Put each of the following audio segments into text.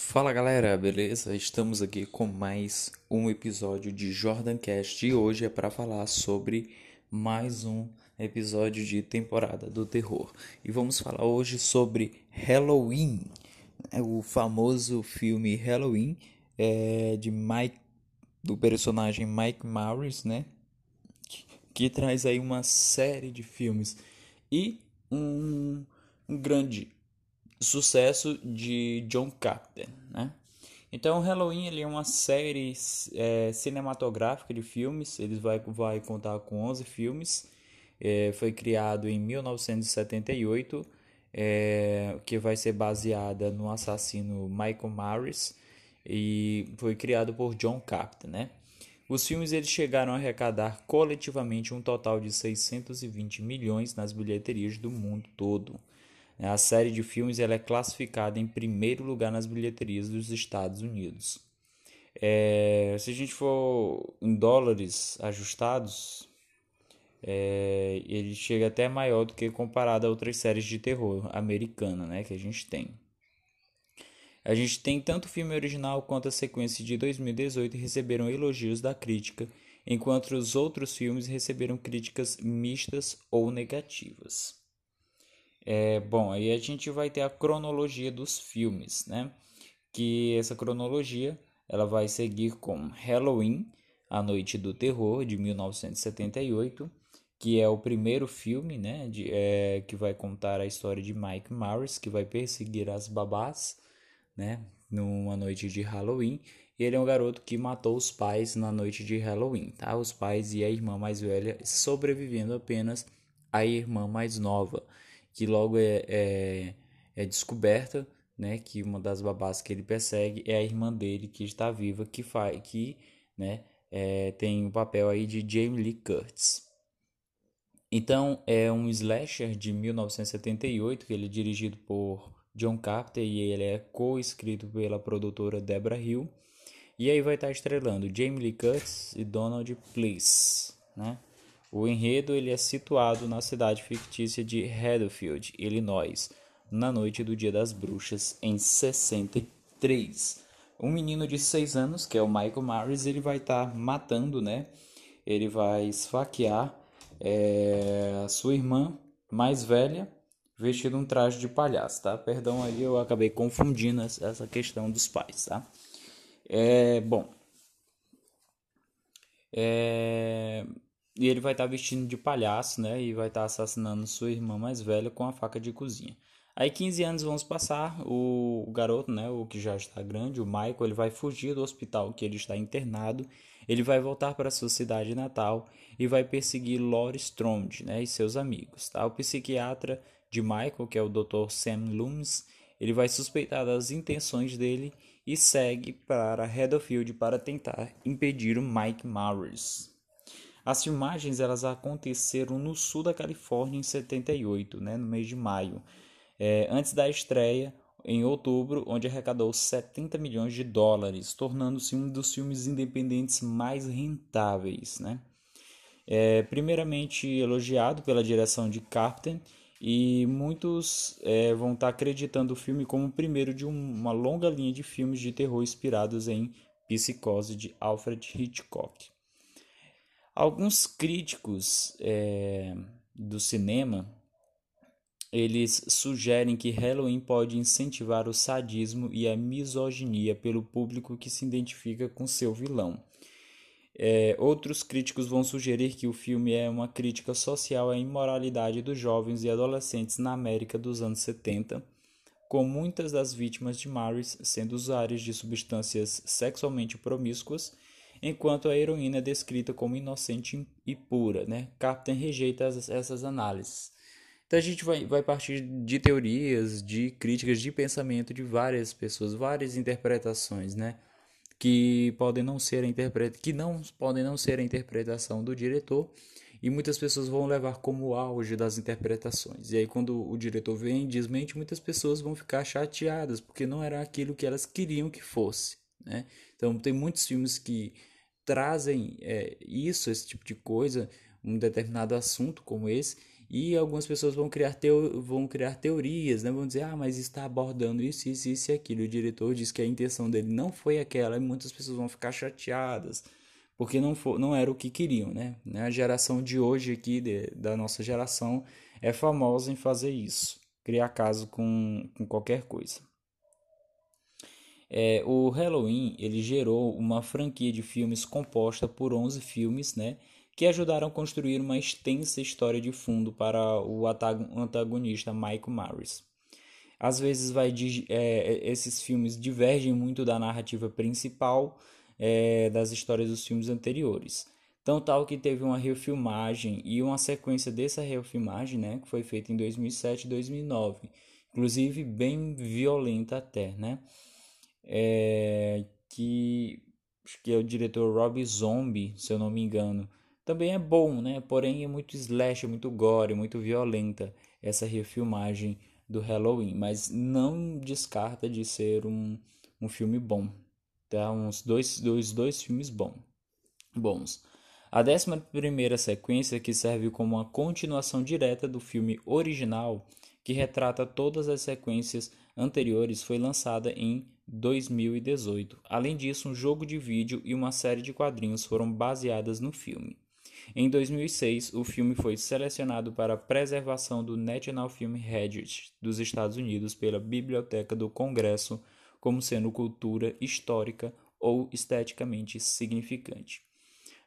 Fala galera, beleza? Estamos aqui com mais um episódio de Jordan Cast e hoje é para falar sobre mais um episódio de temporada do terror. E vamos falar hoje sobre Halloween, né? o famoso filme Halloween é, de Mike, do personagem Mike Myers, né? Que, que traz aí uma série de filmes e um, um grande sucesso de John Carpenter, né? Então, Halloween ele é uma série é, cinematográfica de filmes. Ele vai, vai contar com 11 filmes. É, foi criado em 1978, é, que vai ser baseada no assassino Michael Myers e foi criado por John Carpenter, né? Os filmes eles chegaram a arrecadar coletivamente um total de 620 milhões nas bilheterias do mundo todo. A série de filmes ela é classificada em primeiro lugar nas bilheterias dos Estados Unidos. É, se a gente for em dólares ajustados, é, ele chega até maior do que comparado a outras séries de terror americana né, que a gente tem. A gente tem tanto o filme original quanto a sequência de 2018 receberam elogios da crítica, enquanto os outros filmes receberam críticas mistas ou negativas. É, bom, aí a gente vai ter a cronologia dos filmes, né? Que essa cronologia ela vai seguir com Halloween, A Noite do Terror, de 1978, que é o primeiro filme, né? De, é, que vai contar a história de Mike Myers, que vai perseguir as babás, né? Numa noite de Halloween. E ele é um garoto que matou os pais na noite de Halloween, tá? Os pais e a irmã mais velha sobrevivendo apenas a irmã mais nova que logo é, é, é descoberta né, que uma das babás que ele persegue é a irmã dele que está viva, que faz que né, é, tem o papel aí de Jamie Lee Curtis. Então é um slasher de 1978 que ele é dirigido por John Carpenter e ele é co-escrito pela produtora Deborah Hill. E aí vai estar estrelando Jamie Lee Curtis e Donald Please, né? O enredo ele é situado na cidade fictícia de Haddonfield, Illinois, na noite do Dia das Bruxas em 63. Um menino de 6 anos, que é o Michael Myers, ele vai estar tá matando, né? Ele vai esfaquear é, a sua irmã mais velha, vestido um traje de palhaço, tá? Perdão aí, eu acabei confundindo essa questão dos pais, tá? É, bom. É, e ele vai estar tá vestindo de palhaço, né? E vai estar tá assassinando sua irmã mais velha com a faca de cozinha. Aí 15 anos vão passar, o, garoto, né, o que já está grande, o Michael, ele vai fugir do hospital que ele está internado, ele vai voltar para sua cidade natal e vai perseguir Laurie Strode, né, e seus amigos, tá? O psiquiatra de Michael, que é o Dr. Sam Loomis, ele vai suspeitar das intenções dele e segue para Redfield para tentar impedir o Mike Myers. As filmagens elas aconteceram no sul da Califórnia em 78, né, no mês de maio, é, antes da estreia em outubro, onde arrecadou 70 milhões de dólares, tornando-se um dos filmes independentes mais rentáveis. Né? É, primeiramente elogiado pela direção de Carpenter, e muitos é, vão estar acreditando o filme como o primeiro de uma longa linha de filmes de terror inspirados em Psicose de Alfred Hitchcock. Alguns críticos é, do cinema eles sugerem que Halloween pode incentivar o sadismo e a misoginia pelo público que se identifica com seu vilão. É, outros críticos vão sugerir que o filme é uma crítica social à imoralidade dos jovens e adolescentes na América dos anos 70, com muitas das vítimas de Maris sendo usuários de substâncias sexualmente promíscuas enquanto a heroína é descrita como inocente e pura. Né? Captain rejeita as, essas análises. Então a gente vai, vai partir de teorias, de críticas, de pensamento de várias pessoas, várias interpretações, né? Que podem não ser a interpreta, que não podem não ser a interpretação do diretor, e muitas pessoas vão levar como auge das interpretações. E aí quando o diretor vem e desmente, muitas pessoas vão ficar chateadas, porque não era aquilo que elas queriam que fosse, né? Então tem muitos filmes que trazem é, isso, esse tipo de coisa, um determinado assunto como esse, E algumas pessoas vão criar, teo, vão criar teorias, né? Vão dizer, ah, mas está abordando isso, isso, isso e aquilo. O diretor diz que a intenção dele não foi aquela e muitas pessoas vão ficar chateadas porque não, for, não era o que queriam, né? A geração de hoje aqui, de, da nossa geração, é famosa em fazer isso, criar caso com, com qualquer coisa. É, o Halloween ele gerou uma franquia de filmes composta por 11 filmes, né, que ajudaram a construir uma extensa história de fundo para o antagonista Michael Myers. Às vezes vai é, esses filmes divergem muito da narrativa principal é, das histórias dos filmes anteriores. Tão tal que teve uma refilmagem e uma sequência dessa refilmagem, né, que foi feita em 2007 e 2009, inclusive bem violenta até, né? É, que que é o diretor Rob Zombie, se eu não me engano. Também é bom, né? Porém é muito slash, é muito gore, muito violenta essa refilmagem do Halloween, mas não descarta de ser um, um filme bom. Tá? Uns dois, dois, dois filmes bom, bons. A décima primeira sequência, que serve como uma continuação direta do filme original, que retrata todas as sequências anteriores, foi lançada em 2018. Além disso, um jogo de vídeo e uma série de quadrinhos foram baseadas no filme. Em 2006, o filme foi selecionado para preservação do National Film Registry dos Estados Unidos pela Biblioteca do Congresso como sendo cultura histórica ou esteticamente significante.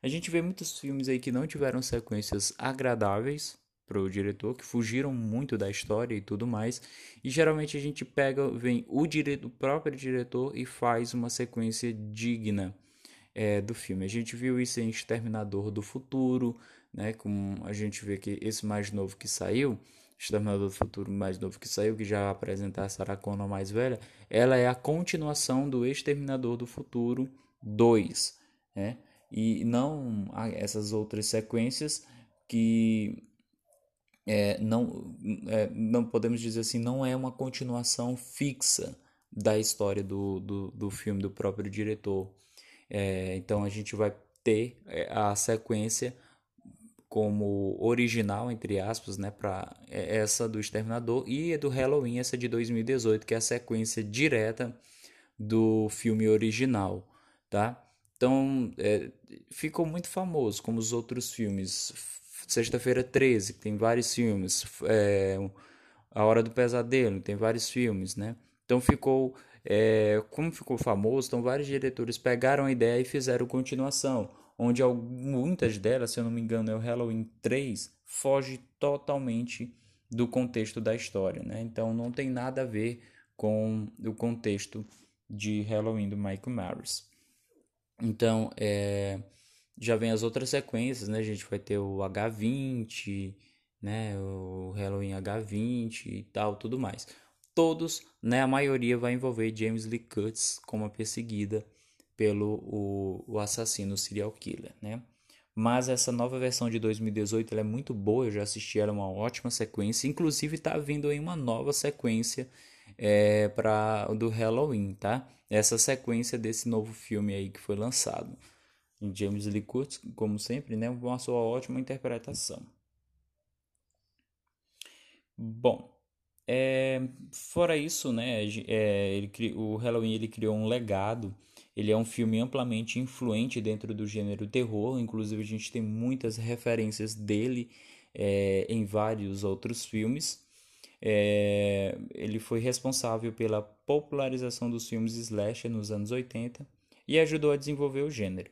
A gente vê muitos filmes aí que não tiveram sequências agradáveis para o diretor, que fugiram muito da história e tudo mais, e geralmente a gente pega, vem o, dire... o próprio diretor e faz uma sequência digna é, do filme. A gente viu isso em Exterminador do Futuro, né, como a gente vê que esse mais novo que saiu, Exterminador do Futuro mais novo que saiu, que já apresentar a Sarah Connor mais velha, ela é a continuação do Exterminador do Futuro 2, né? e não essas outras sequências que é, não, é, não podemos dizer assim, não é uma continuação fixa da história do, do, do filme do próprio diretor. É, então a gente vai ter é, a sequência como original, entre aspas, né, para é, essa do Exterminador e do Halloween, essa de 2018, que é a sequência direta do filme original, tá? Então, é, ficou muito famoso, como os outros filmes. Sexta-feira 13, que tem vários filmes. É, a Hora do Pesadelo, tem vários filmes, né? Então ficou. É, como ficou famoso, então vários diretores pegaram a ideia e fizeram continuação. Onde muitas delas, se eu não me engano, é o Halloween 3, foge totalmente do contexto da história, né? Então não tem nada a ver com o contexto de Halloween do Michael Myers. Então, é, já vem as outras sequências, né? A gente vai ter o H20, né? O Halloween H20 e tal, tudo mais. Todos, né? A maioria vai envolver James Lee Curtis como a perseguida pelo o, o assassino serial killer, né? Mas essa nova versão de 2018 é muito boa, eu já assisti ela, é uma ótima sequência. Inclusive está vindo aí uma nova sequência é, para do Halloween, tá? Essa sequência desse novo filme aí que foi lançado. James Lee Curtis, como sempre, né, uma sua ótima interpretação. Bom, é, fora isso, né, é, ele, o Halloween ele criou um legado. Ele é um filme amplamente influente dentro do gênero terror. Inclusive, a gente tem muitas referências dele é, em vários outros filmes. É, ele foi responsável pela popularização dos filmes slasher nos anos 80 e ajudou a desenvolver o gênero.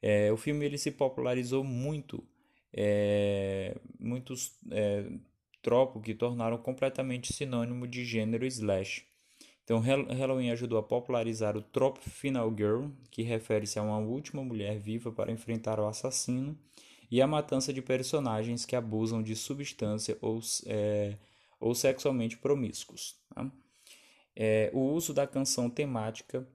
É, o filme ele se popularizou muito, é, muitos é, tropos que tornaram completamente sinônimo de gênero slash. Então, Halloween ajudou a popularizar o trope Final Girl, que refere-se a uma última mulher viva para enfrentar o assassino, e a matança de personagens que abusam de substância ou é, ou sexualmente promíscuos. Tá? É, o uso da canção temática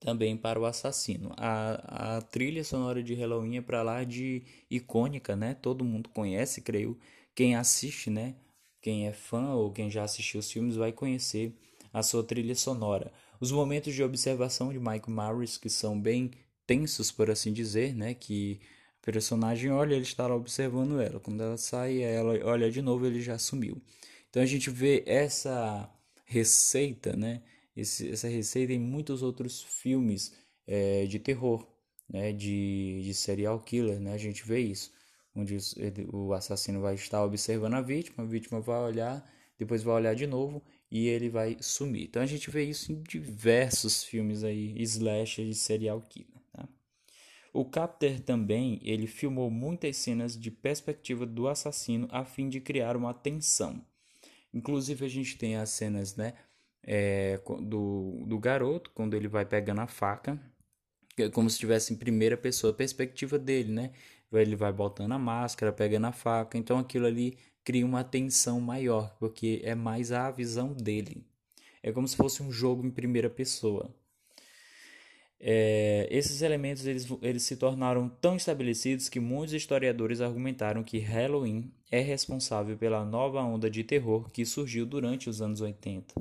também para o assassino. A, a trilha sonora de Halloween é para lá de icônica, né? Todo mundo conhece, creio. Quem assiste, né? Quem é fã ou quem já assistiu os filmes vai conhecer a sua trilha sonora. Os momentos de observação de Mike Myers que são bem tensos, por assim dizer, né? Que personagem olha, ele está lá observando ela. Quando ela sai, ela olha de novo, ele já sumiu. Então a gente vê essa receita, né? Esse, essa receita em muitos outros filmes é, de terror, né? De, de serial killer, né? A gente vê isso, onde o assassino vai estar observando a vítima, a vítima vai olhar, depois vai olhar de novo e ele vai sumir. Então a gente vê isso em diversos filmes aí, slasher de serial killer. Tá? O Capter também ele filmou muitas cenas de perspectiva do assassino a fim de criar uma tensão. Inclusive a gente tem as cenas, né, é, do, do garoto quando ele vai pegando a faca, é como se estivesse em primeira pessoa, perspectiva dele, né? Ele vai botando a máscara, pegando a faca, então aquilo ali cria uma tensão maior, porque é mais a visão dele. É como se fosse um jogo em primeira pessoa. É, esses elementos eles, eles se tornaram tão estabelecidos que muitos historiadores argumentaram que Halloween é responsável pela nova onda de terror que surgiu durante os anos 80.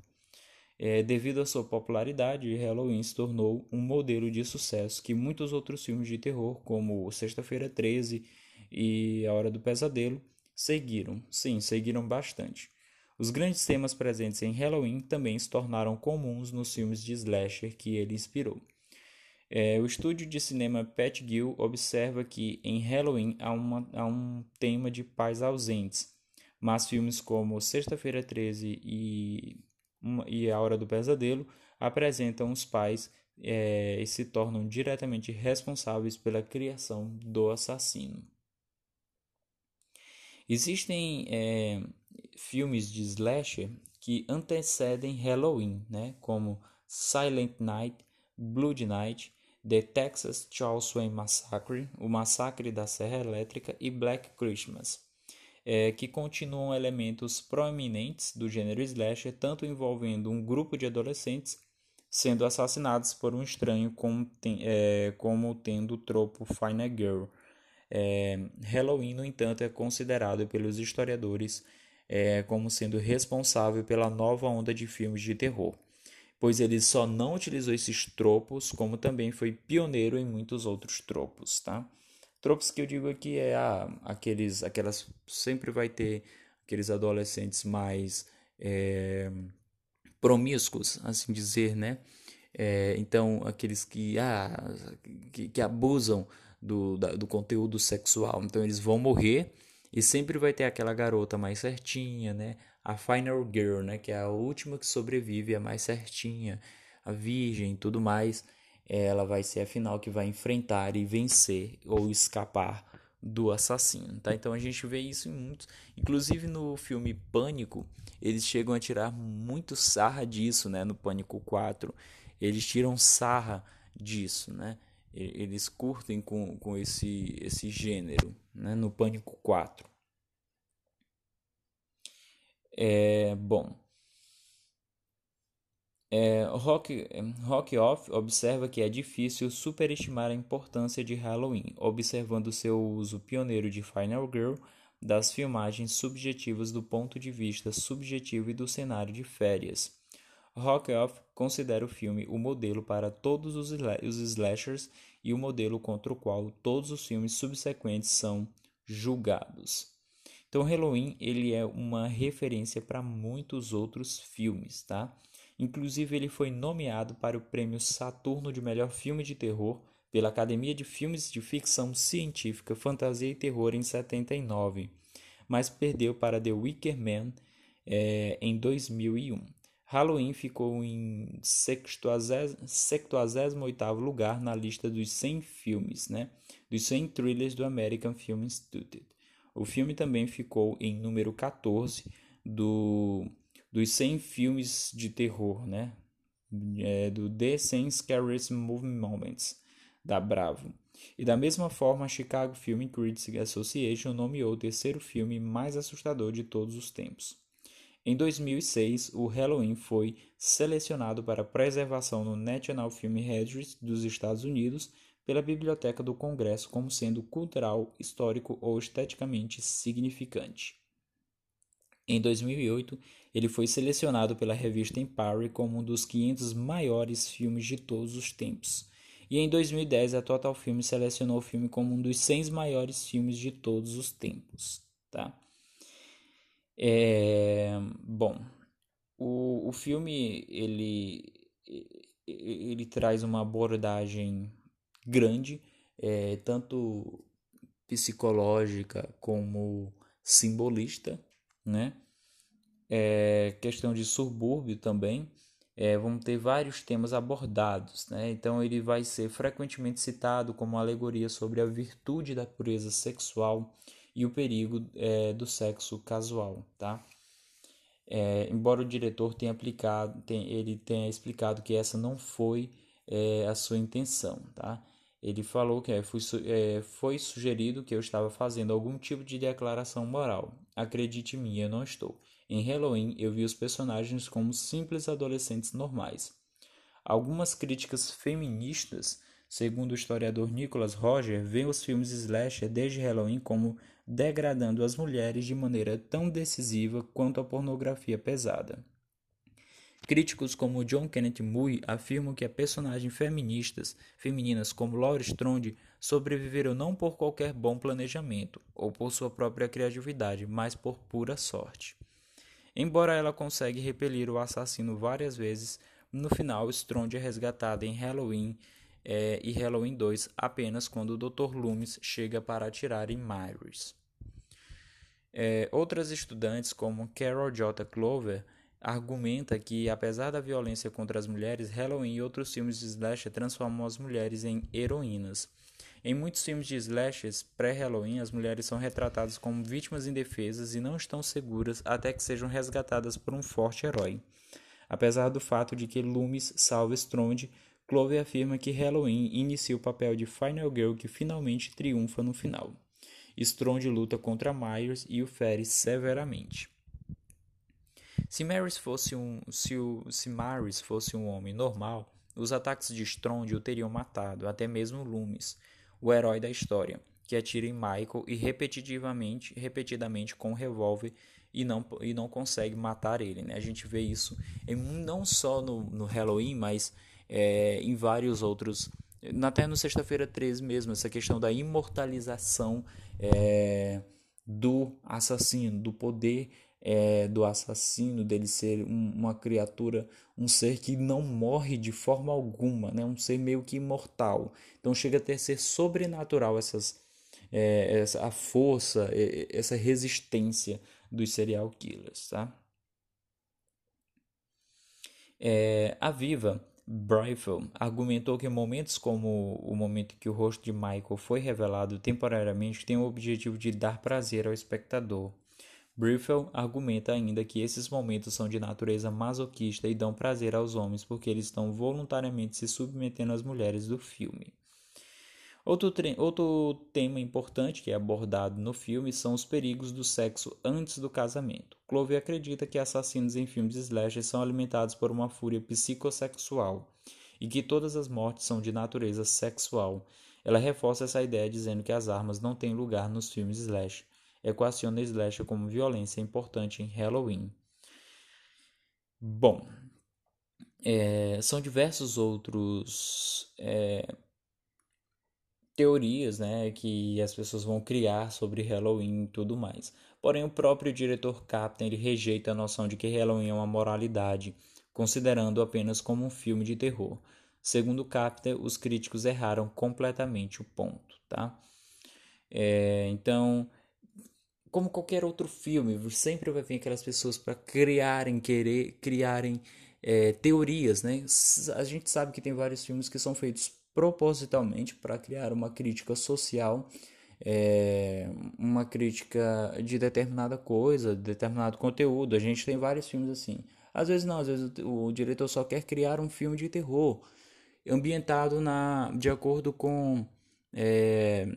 É, devido à sua popularidade, Halloween se tornou um modelo de sucesso que muitos outros filmes de terror, como Sexta-feira 13 e A Hora do Pesadelo, seguiram, sim, seguiram bastante. Os grandes temas presentes em Halloween também se tornaram comuns nos filmes de slasher que ele inspirou. É, o estúdio de cinema Pat Gill observa que em Halloween há, uma, há um tema de pais ausentes, mas filmes como Sexta-feira 13 e, e A Hora do Pesadelo apresentam os pais é, e se tornam diretamente responsáveis pela criação do assassino. Existem é, filmes de slasher que antecedem Halloween, né? como Silent Night, Blood Night, The Texas Chainsaw Massacre, O Massacre da Serra Elétrica e Black Christmas, é, que continuam elementos proeminentes do gênero slasher, tanto envolvendo um grupo de adolescentes sendo assassinados por um estranho como, tem, é, como tendo o tropo Final Girl, é, Halloween, no entanto, é considerado pelos historiadores é, como sendo responsável pela nova onda de filmes de terror, pois ele só não utilizou esses tropos, como também foi pioneiro em muitos outros tropos, tá? Tropos que eu digo aqui é ah, aqueles, aquelas sempre vai ter aqueles adolescentes mais é, promíscuos, assim dizer, né? É, então aqueles que, ah, que, que abusam do, da, do conteúdo sexual. Então eles vão morrer e sempre vai ter aquela garota mais certinha, né? A final girl, né? Que é a última que sobrevive, a mais certinha, a virgem tudo mais. Ela vai ser a final que vai enfrentar e vencer ou escapar do assassino, tá? Então a gente vê isso em muitos, inclusive no filme Pânico, eles chegam a tirar muito sarra disso, né? No Pânico 4, eles tiram sarra disso, né? eles curtem com, com esse, esse gênero, né? no Pânico 4. É, bom, é, Rock, Rock Off observa que é difícil superestimar a importância de Halloween, observando seu uso pioneiro de Final Girl das filmagens subjetivas do ponto de vista subjetivo e do cenário de férias. Rockoff considera o filme o modelo para todos os, os slashers e o modelo contra o qual todos os filmes subsequentes são julgados. Então, Halloween ele é uma referência para muitos outros filmes, tá? Inclusive, ele foi nomeado para o prêmio Saturno de melhor filme de terror pela Academia de Filmes de Ficção Científica, Fantasia e Terror em 79, mas perdeu para The Wicker Man é, em 2001. Halloween ficou em 78º lugar na lista dos 100 filmes, né? dos 100 thrillers do American Film Institute. O filme também ficou em número 14 do, dos 100 filmes de terror, né? É, do The 100 Scariest Movie Moments, da Bravo. E da mesma forma, a Chicago Film Critics Association nomeou o terceiro filme mais assustador de todos os tempos. Em 2006, o Halloween foi selecionado para preservação no National Film Registry dos Estados Unidos pela Biblioteca do Congresso como sendo cultural, histórico ou esteticamente significante. Em 2008, ele foi selecionado pela revista Empire como um dos 500 maiores filmes de todos os tempos. E em 2010, a Total Film selecionou o filme como um dos 100 maiores filmes de todos os tempos, tá? É, bom, o, o filme ele, ele traz uma abordagem grande, é, tanto psicológica como simbolista, né? É, questão de subúrbio também, é, vamos ter vários temas abordados. Né? Então, ele vai ser frequentemente citado como alegoria sobre a virtude da pureza sexual e o perigo é, do sexo casual. Tá? É, embora o diretor tenha, aplicado, tem, ele tenha explicado que essa não foi é, a sua intenção. Tá? Ele falou que é, foi, é, foi sugerido que eu estava fazendo algum tipo de declaração moral. Acredite em mim, eu não estou. Em Halloween, eu vi os personagens como simples adolescentes normais. Algumas críticas feministas, segundo o historiador Nicholas Roger, veem os filmes slasher desde Halloween como degradando as mulheres de maneira tão decisiva quanto a pornografia pesada. Críticos como John Kenneth Mui afirmam que as personagens feministas, femininas como Laura Strode sobreviveram não por qualquer bom planejamento ou por sua própria criatividade, mas por pura sorte. Embora ela consiga repelir o assassino várias vezes, no final Strond é resgatada em Halloween é, e Halloween 2 apenas quando o Dr. Loomis chega para atirar em Myers. É, outras estudantes, como Carol J. Clover, argumenta que, apesar da violência contra as mulheres, Halloween e outros filmes de slasher transformam as mulheres em heroínas. Em muitos filmes de slashers pré-Halloween, as mulheres são retratadas como vítimas indefesas e não estão seguras até que sejam resgatadas por um forte herói. Apesar do fato de que Loomis salva Strond, Clover afirma que Halloween inicia o papel de Final Girl que finalmente triunfa no final. Strond luta contra Myers e o fere severamente. Se Maris fosse um, se, o, se Maris fosse um homem normal, os ataques de Strond o teriam matado, até mesmo Loomis, o herói da história, que atira em Michael e repetitivamente, repetidamente com um revólver e não, e não consegue matar ele. Né? A gente vê isso em, não só no, no Halloween, mas é, em vários outros. Até no Sexta-feira 13 mesmo, essa questão da imortalização é, do assassino, do poder é, do assassino, dele ser um, uma criatura, um ser que não morre de forma alguma, né? um ser meio que imortal. Então chega a ter ser sobrenatural essas, é, essa, a força, essa resistência dos serial killers. Tá? É, a Viva Bryfel argumentou que momentos como o momento que o rosto de Michael foi revelado temporariamente tem o objetivo de dar prazer ao espectador. Briefel argumenta ainda que esses momentos são de natureza masoquista e dão prazer aos homens porque eles estão voluntariamente se submetendo às mulheres do filme. Outro, outro tema importante que é abordado no filme são os perigos do sexo antes do casamento. Clover acredita que assassinos em filmes slasher são alimentados por uma fúria psicossexual e que todas as mortes são de natureza sexual. Ela reforça essa ideia dizendo que as armas não têm lugar nos filmes slasher equaciona slasher como violência importante em Halloween. Bom, é, são diversos outros é, teorias né, que as pessoas vão criar sobre Halloween e tudo mais. Porém, o próprio diretor Captain ele rejeita a noção de que Halloween é uma moralidade, considerando apenas como um filme de terror. Segundo Captain, os críticos erraram completamente o ponto, tá? É, então, como qualquer outro filme, sempre vai vir aquelas pessoas para criarem, querer criarem é, teorias, né? A gente sabe que tem vários filmes que são feitos propositalmente para criar uma crítica social, é, uma crítica de determinada coisa, de determinado conteúdo. A gente tem vários filmes assim. Às vezes não, às vezes o, o diretor só quer criar um filme de terror ambientado na de acordo com é,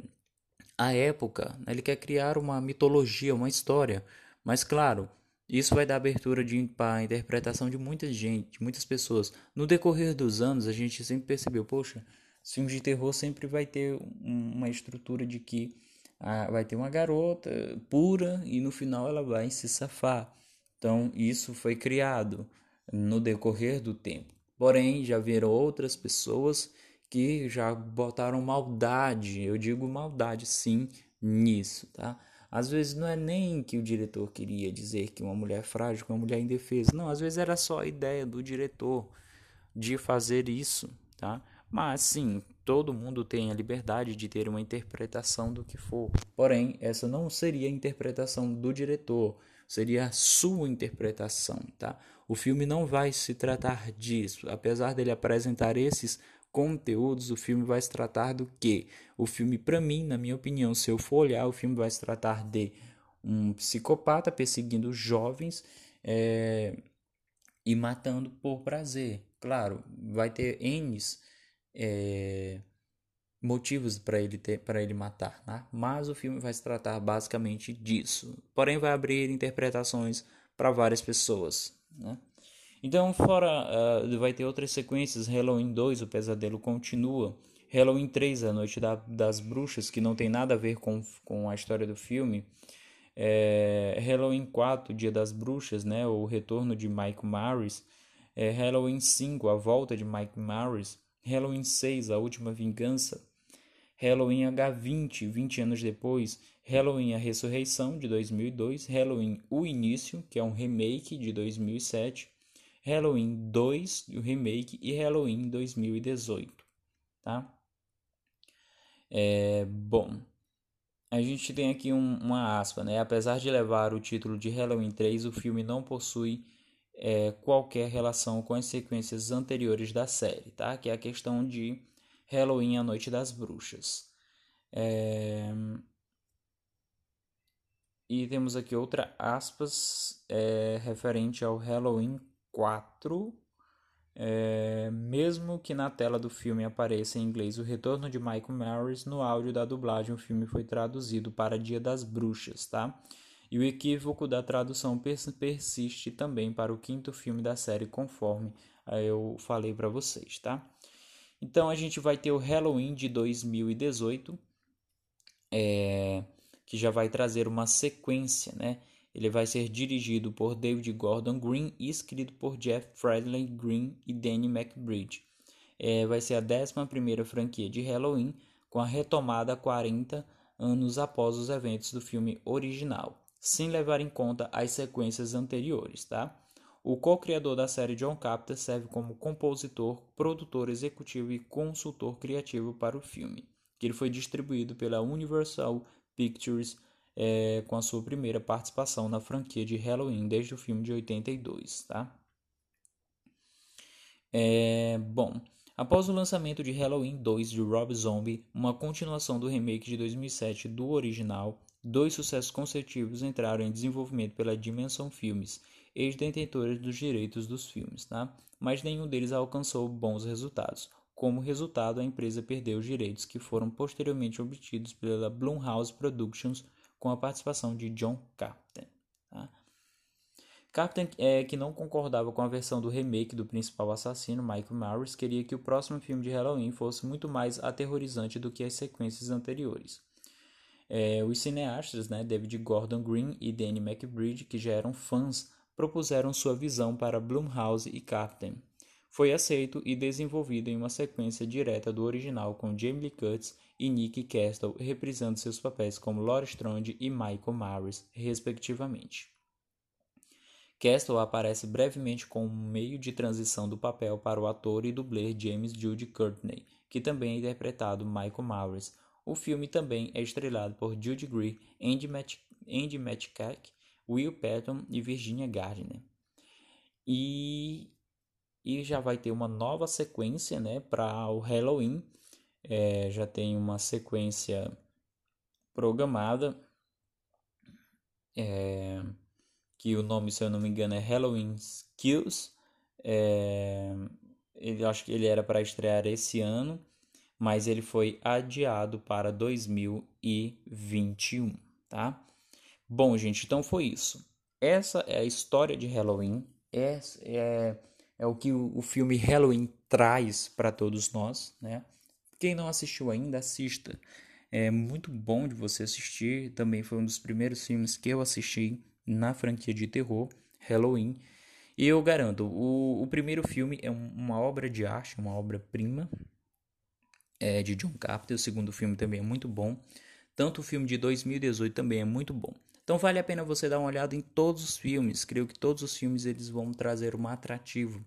a época, né? ele quer criar uma mitologia, uma história. Mas claro, isso vai dar abertura para a interpretação de muita gente, muitas pessoas. No decorrer dos anos, a gente sempre percebeu, poxa, filmes de terror sempre vai ter uma estrutura de que ah, vai ter uma garota pura e no final ela vai se safar. Então, isso foi criado no decorrer do tempo. Porém, já viram outras pessoas que já botaram maldade, eu digo maldade sim, nisso, tá? Às vezes não é nem que o diretor queria dizer que uma mulher é frágil, que uma mulher é indefesa. Não, às vezes era só a ideia do diretor de fazer isso, tá? Mas sim, todo mundo tem a liberdade de ter uma interpretação do que for. Porém, essa não seria a interpretação do diretor, seria a sua interpretação, tá? O filme não vai se tratar disso, apesar dele apresentar esses conteúdos, o filme vai se tratar do que? O filme, para mim, na minha opinião, se eu for olhar, o filme vai se tratar de um psicopata perseguindo jovens é, e matando por prazer. Claro, vai ter N's é, motivos para ele ter para ele matar, né? mas o filme vai se tratar basicamente disso. Porém, vai abrir interpretações para várias pessoas. Né? Então, fora, uh, vai ter outras sequências. Halloween 2, o pesadelo continua. Halloween 3, a noite da, das bruxas, que não tem nada a ver com, com a história do filme. É, Halloween 4, Dia das Bruxas, né? o retorno de Mike Myers. É, Halloween 5, a volta de Mike Myers. Halloween 6, a última vingança. Halloween H20, 20 anos depois. Halloween A Ressurreição, de 2002. Halloween O Início, que é um remake de 2007. Halloween 2, o remake, e Halloween 2018, tá? É, bom, a gente tem aqui um, uma aspa, né? Apesar de levar o título de Halloween 3, o filme não possui é, qualquer relação com as sequências anteriores da série, tá? Que é a questão de Halloween, a Noite das Bruxas. É... E temos aqui outra aspas é, referente ao Halloween 4, é, mesmo que na tela do filme apareça em inglês o retorno de Michael Myers, no áudio da dublagem o filme foi traduzido para Dia das Bruxas, tá? E o equívoco da tradução persiste também para o quinto filme da série, conforme eu falei para vocês, tá? Então a gente vai ter o Halloween de 2018, é, que já vai trazer uma sequência, né? Ele vai ser dirigido por David Gordon Green e escrito por Jeff Fredley Green e Danny McBride. É, vai ser a 11 franquia de Halloween, com a retomada 40 anos após os eventos do filme original, sem levar em conta as sequências anteriores. Tá? O co-criador da série John Carpenter serve como compositor, produtor executivo e consultor criativo para o filme, que ele foi distribuído pela Universal Pictures é, com a sua primeira participação na franquia de Halloween desde o filme de 82, tá? É, bom, após o lançamento de Halloween 2 de Rob Zombie, uma continuação do remake de 2007 do original, dois sucessos consecutivos entraram em desenvolvimento pela Dimension Filmes, ex-detentores dos direitos dos filmes, tá? mas nenhum deles alcançou bons resultados. Como resultado, a empresa perdeu os direitos que foram posteriormente obtidos pela Blumhouse Productions com a participação de John Carpenter. Tá? Carpenter, é, que não concordava com a versão do remake do principal assassino, Michael Myers, queria que o próximo filme de Halloween fosse muito mais aterrorizante do que as sequências anteriores. É, os cineastas, né, David Gordon Green e Danny McBride, que já eram fãs, propuseram sua visão para Blumhouse e Carpenter. Foi aceito e desenvolvido em uma sequência direta do original com Jamie Lee Curtis e Nick Castle reprisando seus papéis como Laura Strode e Michael Myers, respectivamente. Castle aparece brevemente como meio de transição do papel para o ator e dublê James Jude Courtney, que também é interpretado Michael Myers. O filme também é estrelado por Jude Greer, Andy, Match Andy Matchcock, Will Patton e Virginia Gardner. E, e já vai ter uma nova sequência né, para o Halloween, é, já tem uma sequência programada, é, que o nome, se eu não me engano, é Halloween Kills. É, ele acho que ele era para estrear esse ano, mas ele foi adiado para 2021, tá? Bom, gente, então foi isso. Essa é a história de Halloween. Essa é, é o que o, o filme Halloween traz para todos nós, né? Quem não assistiu ainda, assista. É muito bom de você assistir. Também foi um dos primeiros filmes que eu assisti na franquia de terror, Halloween. E eu garanto, o, o primeiro filme é uma obra de arte, uma obra-prima. é de John Carpenter. O segundo filme também é muito bom. Tanto o filme de 2018 também é muito bom. Então vale a pena você dar uma olhada em todos os filmes. Creio que todos os filmes eles vão trazer um atrativo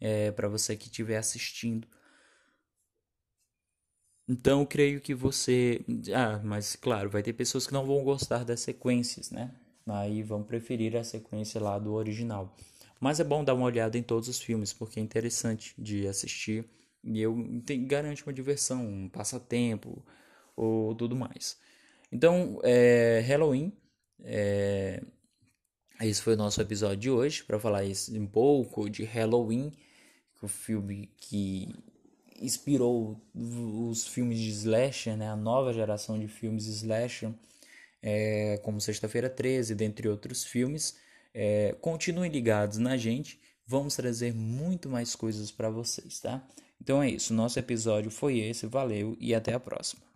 é, para você que estiver assistindo. Então creio que você, ah, mas claro, vai ter pessoas que não vão gostar das sequências, né? Aí vão preferir a sequência lá do original. Mas é bom dar uma olhada em todos os filmes porque é interessante de assistir e eu garante uma diversão, um passatempo ou tudo mais. Então, é, Halloween, é, esse foi o nosso episódio de hoje para falar um pouco de Halloween, o filme que inspirou os filmes de slasher, né, a nova geração de filmes slasher, é, como Sexta-feira 13, dentre outros filmes. É, continuem ligados na gente, vamos trazer muito mais coisas para vocês, tá? Então é isso, nosso episódio foi esse, valeu e até a próxima.